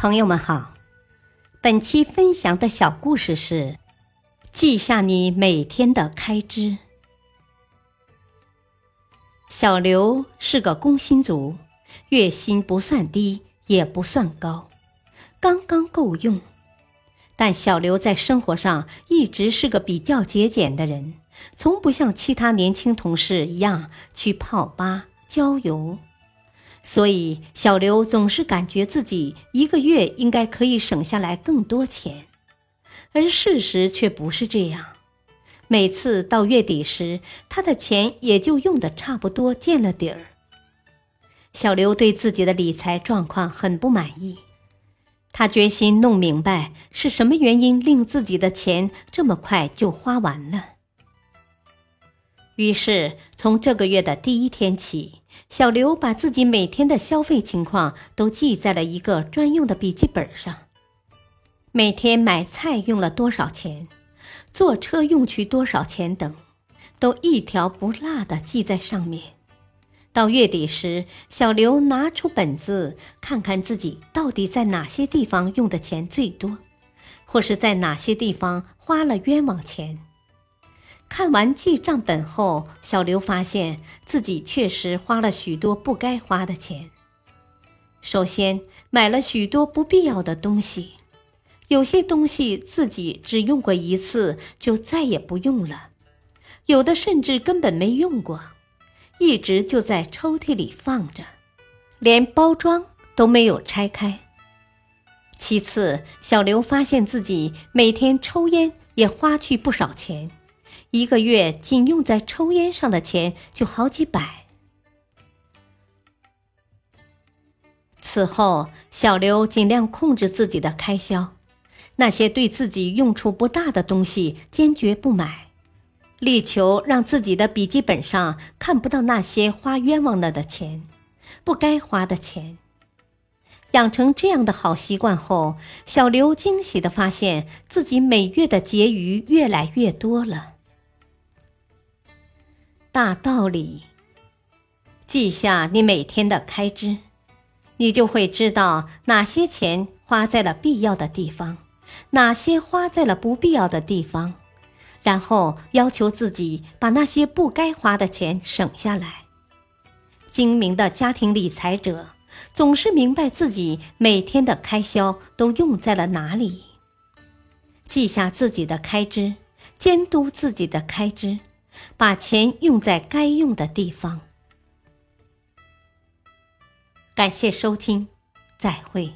朋友们好，本期分享的小故事是：记下你每天的开支。小刘是个工薪族，月薪不算低，也不算高，刚刚够用。但小刘在生活上一直是个比较节俭的人，从不像其他年轻同事一样去泡吧、郊游。所以，小刘总是感觉自己一个月应该可以省下来更多钱，而事实却不是这样。每次到月底时，他的钱也就用的差不多见了底儿。小刘对自己的理财状况很不满意，他决心弄明白是什么原因令自己的钱这么快就花完了。于是，从这个月的第一天起，小刘把自己每天的消费情况都记在了一个专用的笔记本上。每天买菜用了多少钱，坐车用去多少钱等，都一条不落的记在上面。到月底时，小刘拿出本子，看看自己到底在哪些地方用的钱最多，或是在哪些地方花了冤枉钱。看完记账本后，小刘发现自己确实花了许多不该花的钱。首先，买了许多不必要的东西，有些东西自己只用过一次就再也不用了，有的甚至根本没用过，一直就在抽屉里放着，连包装都没有拆开。其次，小刘发现自己每天抽烟也花去不少钱。一个月仅用在抽烟上的钱就好几百。此后，小刘尽量控制自己的开销，那些对自己用处不大的东西坚决不买，力求让自己的笔记本上看不到那些花冤枉了的钱、不该花的钱。养成这样的好习惯后，小刘惊喜的发现自己每月的结余越来越多了。大道理，记下你每天的开支，你就会知道哪些钱花在了必要的地方，哪些花在了不必要的地方，然后要求自己把那些不该花的钱省下来。精明的家庭理财者总是明白自己每天的开销都用在了哪里，记下自己的开支，监督自己的开支。把钱用在该用的地方。感谢收听，再会。